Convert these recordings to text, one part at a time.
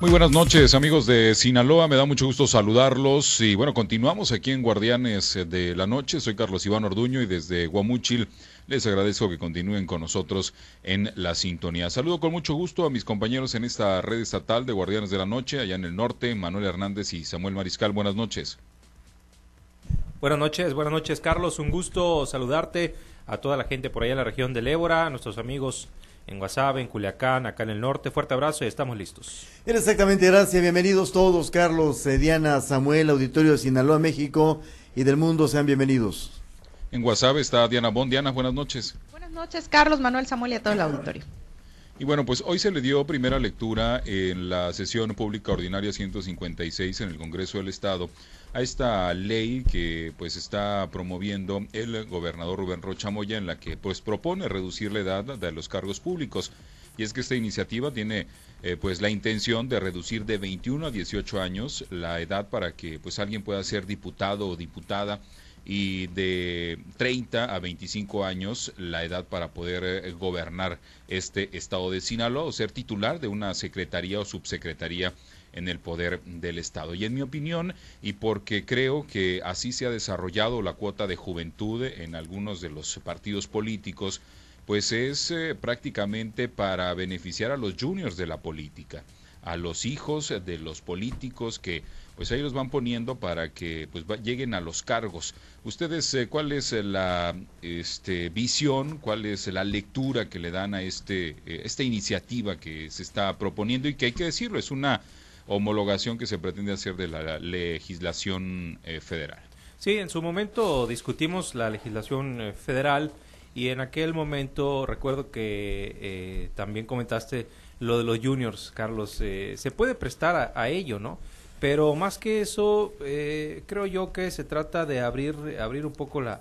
Muy buenas noches amigos de Sinaloa, me da mucho gusto saludarlos. Y bueno, continuamos aquí en Guardianes de la Noche, soy Carlos Iván Orduño y desde Guamúchil les agradezco que continúen con nosotros en la sintonía. Saludo con mucho gusto a mis compañeros en esta red estatal de Guardianes de la Noche, allá en el norte, Manuel Hernández y Samuel Mariscal, buenas noches. Buenas noches, buenas noches Carlos, un gusto saludarte a toda la gente por allá en la región del Ébora, a nuestros amigos en Guasave, en Culiacán, acá en el norte. Fuerte abrazo y estamos listos. Exactamente, gracias. Bienvenidos todos, Carlos, eh, Diana, Samuel, Auditorio de Sinaloa, México y del mundo. Sean bienvenidos. En Guasave está Diana Bond. Diana, buenas noches. Buenas noches, Carlos, Manuel, Samuel y a todo el auditorio. Y bueno, pues hoy se le dio primera lectura en la sesión pública ordinaria 156 en el Congreso del Estado a esta ley que pues está promoviendo el gobernador Rubén Rocha Moya en la que pues propone reducir la edad de los cargos públicos. Y es que esta iniciativa tiene eh, pues la intención de reducir de 21 a 18 años la edad para que pues alguien pueda ser diputado o diputada y de 30 a 25 años la edad para poder eh, gobernar este estado de Sinaloa o ser titular de una secretaría o subsecretaría en el poder del Estado. Y en mi opinión, y porque creo que así se ha desarrollado la cuota de juventud en algunos de los partidos políticos, pues es eh, prácticamente para beneficiar a los juniors de la política, a los hijos de los políticos que pues ahí los van poniendo para que pues lleguen a los cargos. Ustedes, eh, ¿cuál es la este, visión, cuál es la lectura que le dan a este, eh, esta iniciativa que se está proponiendo y que hay que decirlo, es una homologación que se pretende hacer de la legislación eh, federal. Sí, en su momento discutimos la legislación eh, federal y en aquel momento recuerdo que eh, también comentaste lo de los juniors, Carlos. se puede prestar a, ello, ¿no? Pero más que eso, creo yo que se trata de abrir, abrir un poco la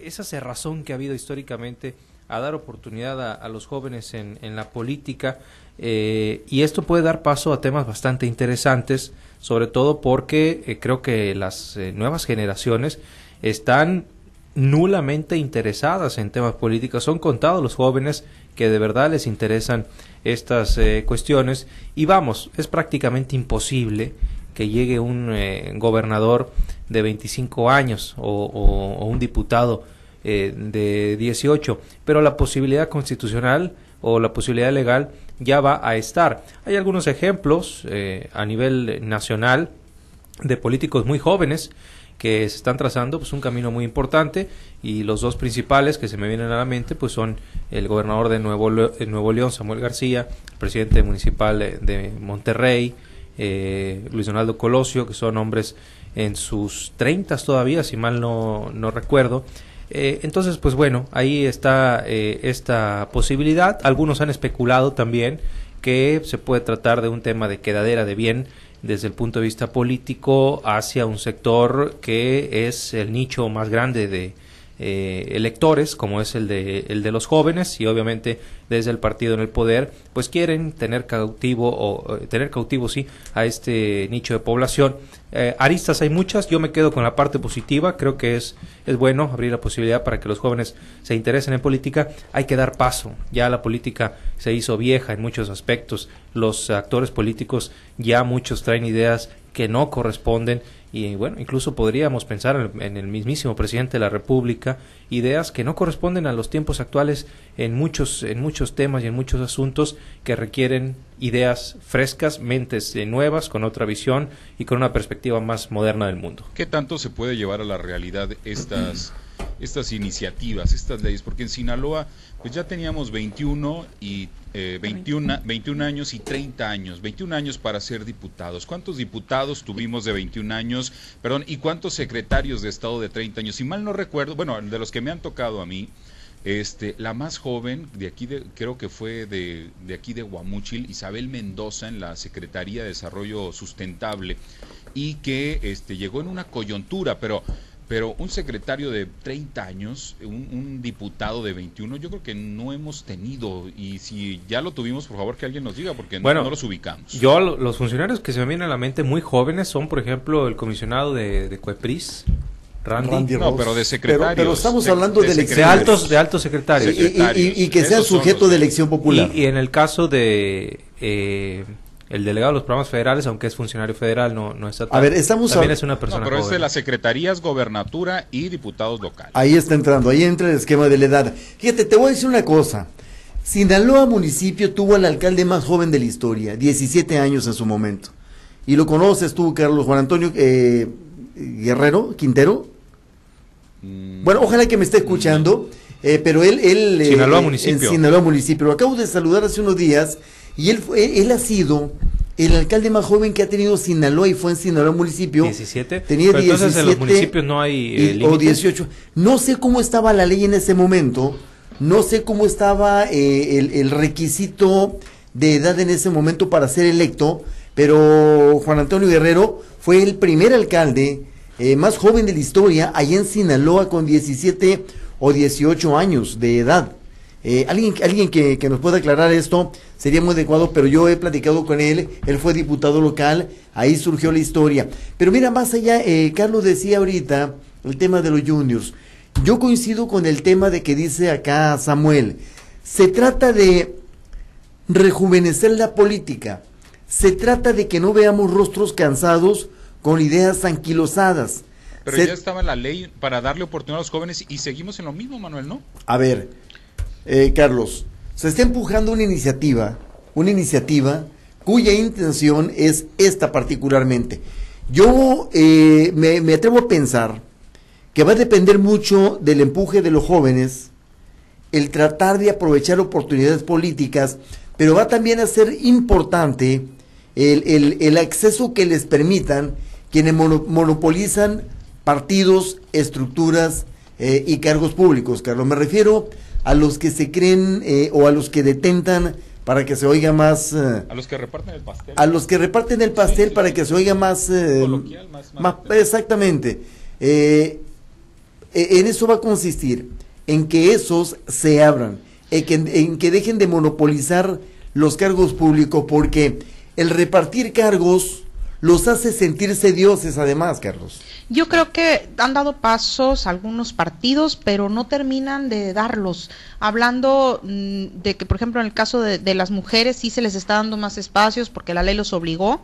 esa cerrazón que ha habido históricamente a dar oportunidad a, los jóvenes en, en la política eh, y esto puede dar paso a temas bastante interesantes, sobre todo porque eh, creo que las eh, nuevas generaciones están nulamente interesadas en temas políticos. Son contados los jóvenes que de verdad les interesan estas cuestiones y vamos, es prácticamente imposible que llegue un gobernador de 25 años o, o un diputado de 18, pero la posibilidad constitucional o la posibilidad legal ya va a estar. Hay algunos ejemplos eh, a nivel nacional de políticos muy jóvenes que se están trazando pues un camino muy importante y los dos principales que se me vienen a la mente pues son el gobernador de Nuevo, Nuevo León Samuel García el presidente municipal de Monterrey eh, Luis Donaldo Colosio que son hombres en sus treintas todavía si mal no, no recuerdo eh, entonces, pues bueno, ahí está eh, esta posibilidad. Algunos han especulado también que se puede tratar de un tema de quedadera de bien desde el punto de vista político hacia un sector que es el nicho más grande de, eh, electores, como es el de, el de los jóvenes, y obviamente desde el partido en el poder, pues quieren tener cautivo o tener cautivo, sí, a este nicho de población. Eh, aristas hay muchas, yo me quedo con la parte positiva, creo que es, es bueno abrir la posibilidad para que los jóvenes se interesen en política, hay que dar paso, ya la política se hizo vieja en muchos aspectos, los actores políticos ya muchos traen ideas que no corresponden y bueno, incluso podríamos pensar en el mismísimo presidente de la República, ideas que no corresponden a los tiempos actuales en muchos, en muchos temas y en muchos asuntos que requieren ideas frescas, mentes nuevas, con otra visión y con una perspectiva más moderna del mundo. ¿Qué tanto se puede llevar a la realidad estas, estas iniciativas, estas leyes? Porque en Sinaloa pues ya teníamos 21 y 21, eh, 21 años y 30 años, 21 años para ser diputados. ¿Cuántos diputados tuvimos de 21 años? Perdón, ¿y cuántos secretarios de Estado de 30 años? Si mal no recuerdo, bueno, de los que me han tocado a mí, este, la más joven de aquí, de, creo que fue de, de aquí de Guamúchil, Isabel Mendoza, en la Secretaría de Desarrollo Sustentable, y que este, llegó en una coyuntura, pero pero un secretario de 30 años, un, diputado de 21, yo creo que no hemos tenido. Y si ya lo tuvimos, por favor que alguien nos diga, porque bueno, no, los ubicamos. Yo, los funcionarios que se me vienen a la mente muy jóvenes son, por ejemplo, el comisionado de, de Cuepris. Randy, no, pero de secretarios. Pero, estamos hablando de, de, altos, de altos secretarios. Y, que sean sujeto de elección popular. Y, en el caso de, eh, el delegado de los programas federales, aunque es funcionario federal, no, no está A ver, estamos También a- es una persona No, pero es de las secretarías, gobernatura y diputados locales. Ahí está entrando, ahí entra el esquema de la edad. Fíjate, te voy a decir una cosa. Sinaloa municipio tuvo al alcalde más joven de la historia, 17 años en su momento. Y lo conoces tú, Carlos Juan Antonio eh, Guerrero, Quintero. Mm, Bueno, ojalá que me esté escuchando, eh, pero él... él eh, Sinaloa eh, municipio. En Sinaloa municipio. Lo acabo de saludar hace unos días y él, él ha sido el alcalde más joven que ha tenido Sinaloa y fue en Sinaloa municipio. 17. Tenía Pero entonces en 17 los municipios no hay eh, y- o límites. 18. No sé cómo estaba la ley en ese momento, no sé cómo estaba eh, el, el requisito de edad en ese momento para ser electo, pero Juan Antonio Guerrero fue el primer alcalde eh, más joven de la historia allá en Sinaloa con 17 o 18 años de edad. Eh, alguien alguien que, que nos pueda aclarar esto sería muy adecuado, pero yo he platicado con él, él fue diputado local, ahí surgió la historia. Pero mira, más allá, eh, Carlos decía ahorita el tema de los juniors. Yo coincido con el tema de que dice acá Samuel. Se trata de rejuvenecer la política. Se trata de que no veamos rostros cansados con ideas anquilosadas. Pero Se- ya estaba la ley para darle oportunidad a los jóvenes y seguimos en lo mismo, Manuel, ¿no? A ver, eh, Carlos, se está empujando una iniciativa, una iniciativa cuya intención es esta particularmente. Yo eh, me, atrevo a pensar que va a depender mucho del empuje de los jóvenes, el tratar de aprovechar oportunidades políticas, pero va también a ser importante el, acceso que les permitan quienes mono- monopolizan partidos, estructuras eh, y cargos públicos. Carlos, me refiero a los que se creen eh, o a los que detentan para que se oiga más... eh, A los que reparten el pastel. a los que reparten el pastel Sí, para sí. que se oiga más, eh, Coloquial, más- más- más- exactamente Eh, eh, en eso va a consistir en que esos se abran en que, en que dejen de monopolizar los cargos públicos porque el repartir cargos los hace sentirse dioses además Carlos Yo creo que han dado pasos algunos partidos, pero no terminan de darlos. Hablando mm, de que, por ejemplo, en el caso de, de las mujeres sí se les está dando más espacios porque la ley los obligó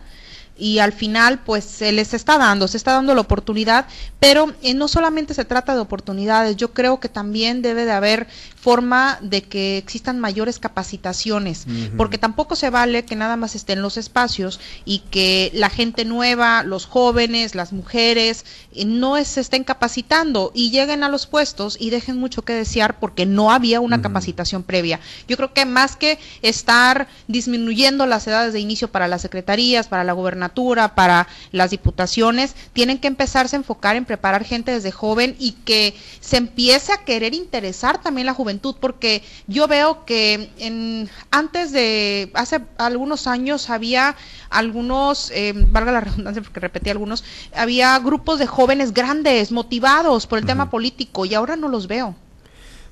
y al final pues se les está dando, se está dando la oportunidad, pero eh, no solamente se trata de oportunidades, yo creo que también debe de haber forma de que existan mayores capacitaciones, porque tampoco se vale que nada más estén los espacios y que la gente nueva, los jóvenes, las mujeres, eh, no se estén capacitando y lleguen a los puestos y dejen mucho que desear porque no había una capacitación previa. Yo creo que más que estar disminuyendo las edades de inicio para las secretarías, para la gobernatura, para las diputaciones, tienen que empezarse a enfocar en preparar gente desde joven y que se empiece a querer interesar también la juventud, porque yo veo que en, antes de, hace algunos años había algunos, eh, valga la redundancia porque repetí algunos, había grupos de jóvenes grandes, motivados por el tema político y ahora no los veo.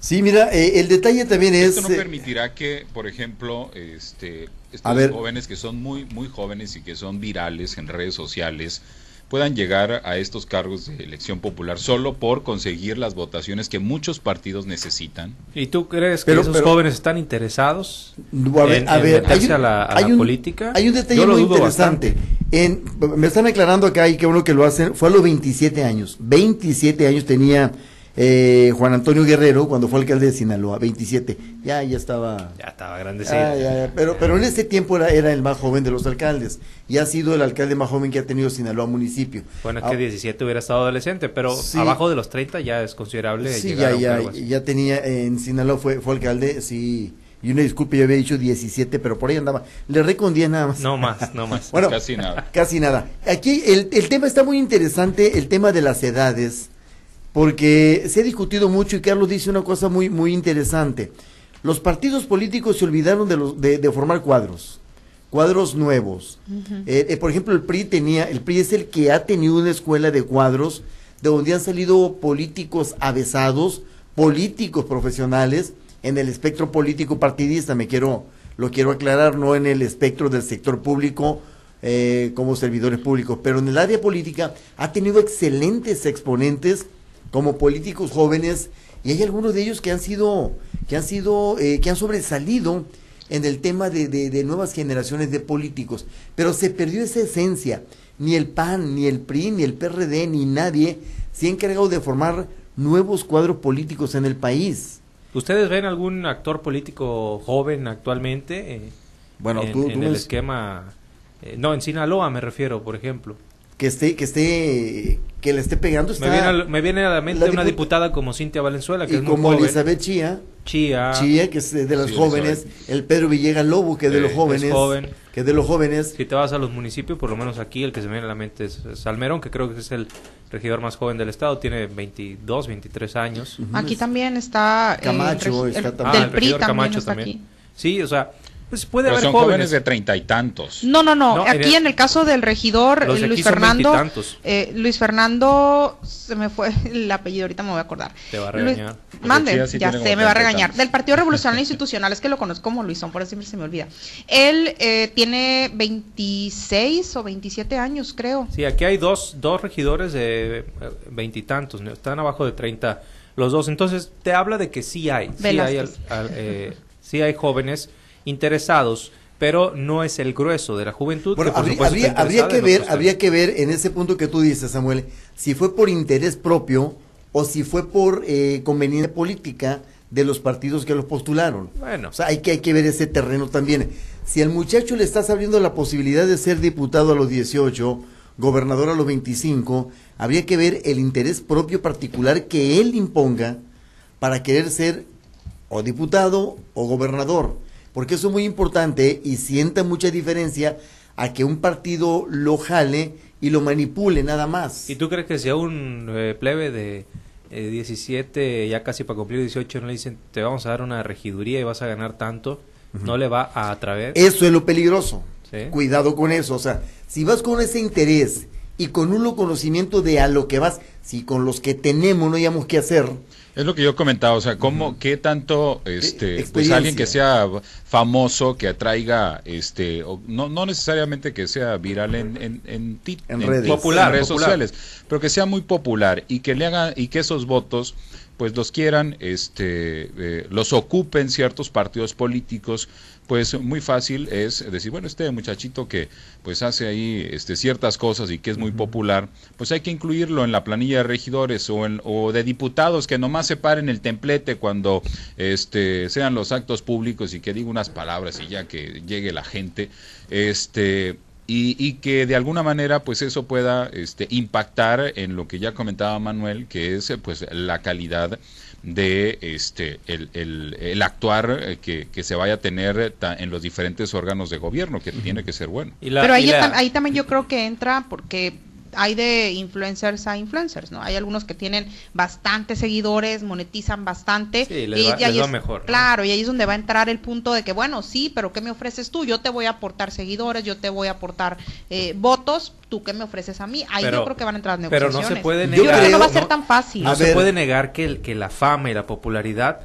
Sí mira eh, el detalle también es Esto no eh, permitirá que, por ejemplo, este, estos A ver. jóvenes que son muy, muy jóvenes y que son virales en redes sociales puedan llegar a estos cargos de elección popular solo por conseguir las votaciones que muchos partidos necesitan. ¿Y tú crees que Pero- esos pero- jóvenes están interesados A ver, en, a en ver, meterse hay un- a la, a hay la un- política? Hay un detalle muy interesante. En, me están aclarando acá y que uno que lo hacen, fue a los 27 años. 27 años tenía eh, Juan Antonio Guerrero cuando fue alcalde de Sinaloa. 27. Ya, ya estaba. Ya estaba grandecito. Ah, ya, ya, Pero, pero en ese tiempo era, era el más joven de los alcaldes y ha sido el alcalde más joven que ha tenido Sinaloa municipio. Bueno, es Ah, que 17 hubiera estado adolescente, pero Sí. abajo de los 30 ya es considerable. Sí, llegar ya, a un ya, ya tenía, en Sinaloa fue, fue alcalde, sí. Y una disculpa, yo había dicho 17, pero por ahí andaba. Le recondía nada más. No más, no más. Bueno, Casi nada. Casi nada. Aquí el, el tema está muy interesante, el tema de las edades, porque se ha discutido mucho y Carlos dice una cosa muy, muy interesante. Los partidos políticos se olvidaron de, los, de, de formar cuadros, cuadros nuevos. Eh, eh, por ejemplo, el PRI tenía, el PRI es el que ha tenido una escuela de cuadros de donde han salido políticos avesados, políticos profesionales en el espectro político partidista, me quiero, lo quiero aclarar, no en el espectro del sector público eh, como servidores públicos, pero en el área política ha tenido excelentes exponentes como políticos jóvenes y hay algunos de ellos que han sido, que han sido, eh, que han sobresalido en el tema de, de, de nuevas generaciones de políticos, pero se perdió esa esencia. Ni el PAN, ni el PRI, ni el PRD, ni nadie se ha encargado de formar nuevos cuadros políticos en el país. ¿Ustedes ven algún actor político joven actualmente eh, Bueno, en, tú, en tú el ves esquema? eh, no, en Sinaloa me refiero, por ejemplo. Que esté, que esté, que le esté pegando está Me viene, al- me viene a la mente la una dipu- diputada como Cintia Valenzuela, que y es muy como joven. Elizabeth Chía, Chía. Chía, que es de las Sí, jóvenes, el Pedro Villegas Lobo, que es de Eh, los es jóvenes, joven. que es de los jóvenes, Si te vas a los municipios, por lo menos aquí el que se me viene a la mente es Salmerón, que creo que es el regidor más joven del estado, tiene 22, 23 años. Aquí también está eh, Camacho, el está el- también. Ah, del el PRI regidor también Camacho está también. aquí. Sí, o sea, pues puede Pero haber son jóvenes. jóvenes de treinta y tantos. No, no, no. Aquí en el caso del regidor eh, Luis Fernando, eh, Luis Fernando, se me fue el apellido, ahorita me voy a acordar. Te va a Luis- regañar. mande, sí ya sé, me va a regañar. Del Partido Revolucionario Institucional, es que lo conozco como Luisón, por eso siempre se me olvida. Él eh, tiene 26 o 27 años, creo. Sí, aquí hay dos, dos regidores de eh, veintitantos, ¿no? están abajo de 30 los dos. Entonces, te habla de que sí hay, sí hay, al- al- eh, sí hay jóvenes interesados, pero no es el grueso de la juventud. Bueno, que por habría, habría, que ver, habría que ver en ese punto que tú dices, Samuel, si fue por interés propio o si fue por eh, conveniencia política de los partidos que los postularon. Bueno. O sea, hay que, hay que ver ese terreno también. Si al muchacho le estás abriendo la posibilidad de ser diputado a los 18, gobernador a los 25, habría que ver el interés propio particular que él imponga para querer ser o diputado o gobernador, porque eso es muy importante y sienta mucha diferencia a que un partido lo jale y lo manipule nada más. ¿Y tú crees que si a un eh, plebe de eh, 17, ya casi para cumplir 18, no le dicen, te vamos a dar una regiduría y vas a ganar tanto, no le va a atraer? Eso es lo peligroso. Sí. Cuidado con eso. O sea, si vas con ese interés y con un conocimiento de a lo que vas, si con los que tenemos no hayamos qué hacer, Es lo que yo comentaba, o sea, cómo, qué tanto, este, pues alguien que sea famoso, que atraiga, este, o no, no necesariamente que sea viral en, en, en, En redes. ti- Popular, en redes popular. sociales, pero que sea muy popular y que le haga, y que esos votos, pues los quieran, este, eh, los ocupen ciertos partidos políticos, pues muy fácil es decir, bueno, este muchachito que pues hace ahí este, ciertas cosas y que es muy popular, pues hay que incluirlo en la planilla de regidores o, en, o de diputados que nomás se paren el templete cuando este, sean los actos públicos y que diga unas palabras y ya que llegue la gente. Este, y, y que de alguna manera pues eso pueda este, impactar en lo que ya comentaba Manuel, que es pues la calidad de este el, el, el actuar eh, que, que se vaya a tener en los diferentes órganos de gobierno, que tiene que ser bueno. Y la- Pero ahí, y la- tam- ahí también yo creo que entra porque hay de influencers a influencers, ¿no? Hay algunos que tienen bastantes seguidores, monetizan bastante. Sí, les va- ahí les va es- mejor, ¿no? Claro, y ahí es donde va a entrar el punto de que, bueno, sí, pero ¿qué me ofreces tú? Yo te voy a aportar seguidores, yo te voy a aportar eh, votos, ¿tú qué me ofreces a mí? Ahí Pero- yo creo que van a entrar las pero negociaciones. no se puede Yo Yo creo negar. que no va a ser tan fácil. No A se ver. puede negar que, el- que la fama y la popularidad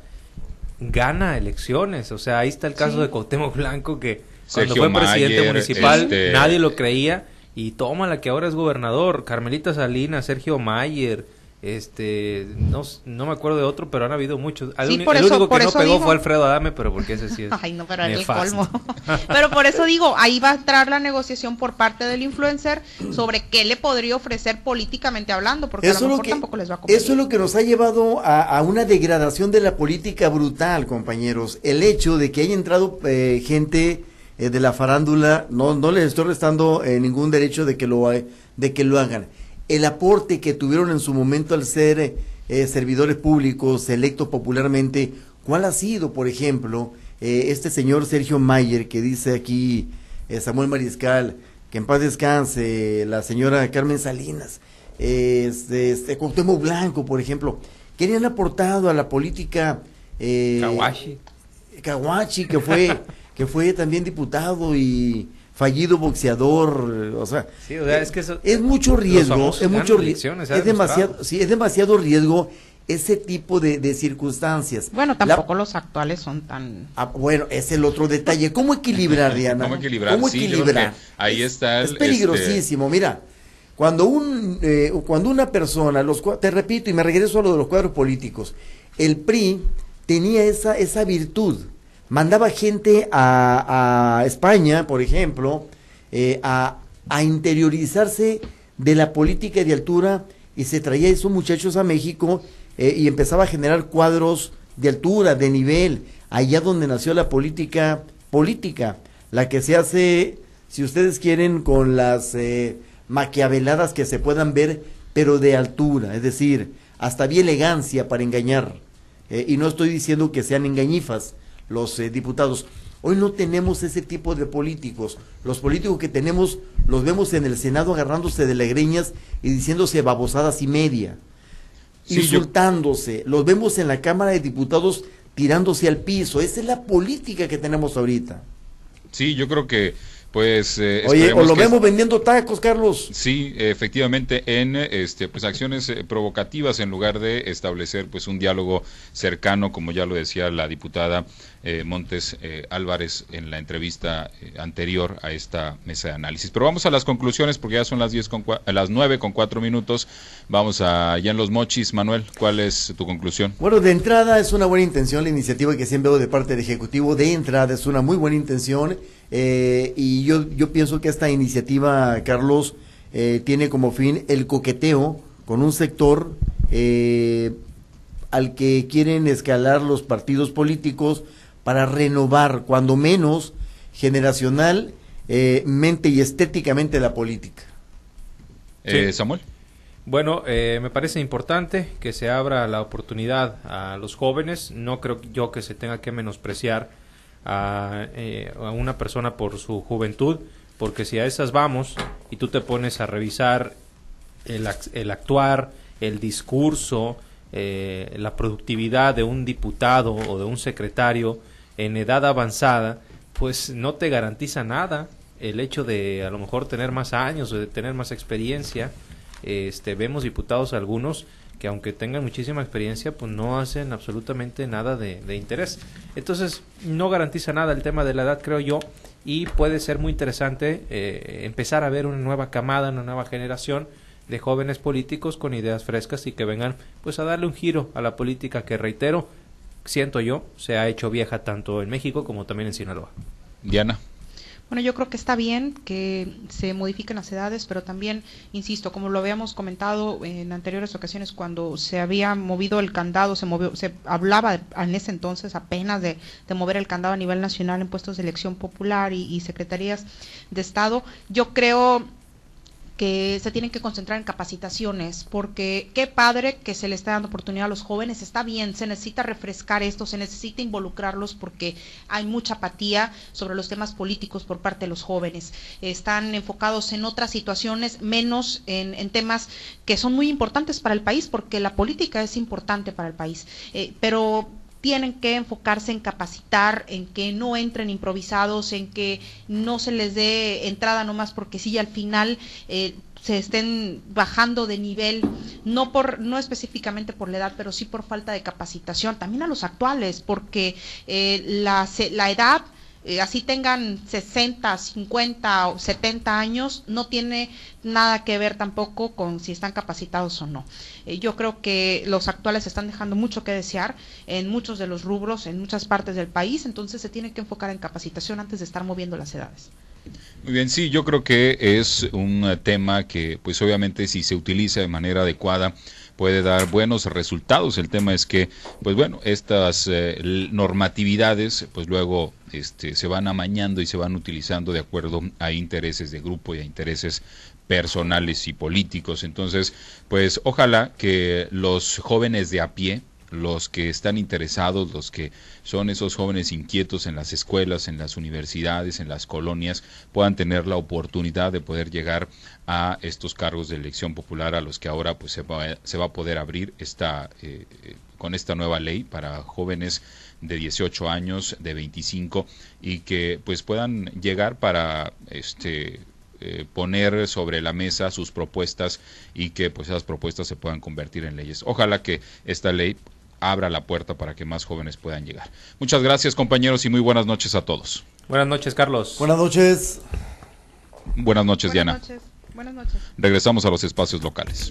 gana elecciones. O sea, ahí está el caso Sí. de Cuauhtémoc Blanco que cuando Sergio fue presidente Mayer, municipal este- nadie lo creía y toma la que ahora es gobernador. Carmelita Salinas, Sergio Mayer, este, no, no me acuerdo de otro, pero han habido muchos. El, Sí, por el eso- único por que no pegó digo- fue Alfredo Adame, pero porque ese sí es Ay, no, pero era el colmo. pero por eso digo, ahí va a entrar la negociación por parte del influencer sobre qué le podría ofrecer políticamente hablando, porque a Eso lo es mejor que, tampoco les va a convenir. eso es lo que nos ha llevado a, a una degradación de la política brutal, compañeros. El hecho de que haya entrado eh, gente eh, de la farándula, no, no les estoy restando eh, ningún derecho de que, lo, de que lo hagan. El aporte que tuvieron en su momento al ser eh, servidores públicos, electos popularmente, ¿cuál ha sido, por ejemplo, este señor Sergio Mayer que dice aquí Samuel Mariscal, que en paz descanse, la señora Carmen Salinas, este, este Cuauhtémoc Blanco, por ejemplo, que le han aportado a la política eh, Kawashi. Kawachi, que fue, que fue también diputado y fallido boxeador, o sea, Sí, o sea, es que eso- es mucho riesgo, es mucho ri- elecciones, se ha es demasiado, sí, es demasiado riesgo ese tipo de, de circunstancias. Bueno, La- tampoco los actuales son tan... Ah, bueno, es el otro detalle. ¿Cómo equilibrar, Diana? ¿Cómo equilibrar? ¿Cómo equilibrar? ahí está el, Es peligrosísimo. Mira, cuando un eh, cuando una persona, los te repito y me regreso a lo de los cuadros políticos, el PRI tenía esa esa virtud mandaba gente a, España, por ejemplo, eh, a, interiorizarse de la política de altura y se traía esos muchachos a México eh, y empezaba a generar cuadros de altura, de nivel, allá donde nació la política política, la que se hace, si ustedes quieren, con las eh, maquiaveladas que se puedan ver, pero de altura, es decir, hasta había elegancia para engañar. Eh, y no estoy diciendo que sean engañifas los diputados. Hoy no tenemos ese tipo de políticos. Los políticos que tenemos los vemos en el Senado agarrándose de legreñas y diciéndose babosadas y media insultándose. Los vemos en la Cámara de Diputados tirándose al piso. Esa es la política que tenemos ahorita. Sí, yo creo que pues eh, Oye, o lo vemos vendiendo tacos, Carlos. Sí, efectivamente en este pues acciones eh, provocativas en lugar de establecer pues un diálogo cercano, como ya lo decía la diputada eh, Montes eh, Álvarez en la entrevista eh, anterior a esta mesa de análisis. Pero vamos a las conclusiones porque ya son las diez con las nueve con cuatro minutos. Vamos a ya en los mochis, Manuel, ¿cuál es tu conclusión? Bueno, de entrada es una buena intención la iniciativa que siempre veo de parte del Ejecutivo. De entrada es una muy buena intención y yo, yo pienso que esta iniciativa, Carlos, tiene como fin el coqueteo con un sector al que quieren escalar los partidos políticos para renovar, cuando menos, generacional, eh, mente y estéticamente la política. Eh, Samuel. Bueno, eh, me parece importante que se abra la oportunidad a los jóvenes. No creo yo que se tenga que menospreciar a, a, una persona por su juventud, porque si a esas vamos y tú te pones a revisar el, el actuar, el discurso, la productividad de un diputado o de un secretario, en edad avanzada, pues no te garantiza nada el hecho de a lo mejor tener más años o de tener más experiencia. Este, vemos diputados algunos que aunque tengan muchísima experiencia, pues no hacen absolutamente nada de, interés. Entonces, no garantiza nada el tema de la edad, creo yo, y puede ser muy interesante eh, empezar a ver una nueva camada, una nueva generación de jóvenes políticos con ideas frescas y que vengan pues a darle un giro a la política que reitero siento yo, se ha hecho vieja tanto en México como también en Sinaloa. Diana. Bueno, yo creo que está bien que se modifiquen las edades, pero también, insisto, como lo habíamos comentado en anteriores ocasiones, cuando se había movido el candado, se movió, se hablaba en ese entonces apenas de, mover el candado a nivel nacional en puestos de elección popular y, y secretarías de Estado. Yo creo que se tienen que concentrar en capacitaciones, porque qué padre que se le está dando oportunidad a los jóvenes, está bien, se necesita refrescar esto, se necesita involucrarlos porque hay mucha apatía sobre los temas políticos por parte de los jóvenes. Están enfocados en otras situaciones, menos en, en temas que son muy importantes para el país, porque la política es importante para el país. Eh, pero tienen que enfocarse en capacitar, en que no entren improvisados, en que no se les dé entrada nomás porque sí, al final eh, se estén bajando de nivel, no por, no específicamente por la edad, pero sí por falta de capacitación, también a los actuales, porque eh, la, la edad eh, así tengan 60, 50 o 70 años, no tiene nada que ver tampoco con si están capacitados o no. Eh, yo creo que los actuales están dejando mucho que desear en muchos de los rubros, en muchas partes del país, entonces se tiene que enfocar en capacitación antes de estar moviendo las edades. Muy bien, sí, yo creo que es un tema que, pues obviamente, si se utiliza de manera adecuada, puede dar buenos resultados. El tema es que, pues bueno, estas eh, normatividades, pues luego este, se van amañando y se van utilizando de acuerdo a intereses de grupo y a intereses personales y políticos. Entonces, pues ojalá que los jóvenes de a pie, los que están interesados, los que son esos jóvenes inquietos en las escuelas, en las universidades, en las colonias, puedan tener la oportunidad de poder llegar a estos cargos de elección popular a los que ahora pues se va, se va a poder abrir esta eh, eh, con esta nueva ley para jóvenes de 18 años, de 25 y que pues puedan llegar para este eh, poner sobre la mesa sus propuestas y que pues esas propuestas se puedan convertir en leyes. Ojalá que esta ley abra la puerta para que más jóvenes puedan llegar. Muchas gracias compañeros y muy buenas noches a todos. Buenas noches Carlos. Buenas noches. Buenas noches buenas Diana. Noches. Buenas noches. Regresamos a los espacios locales.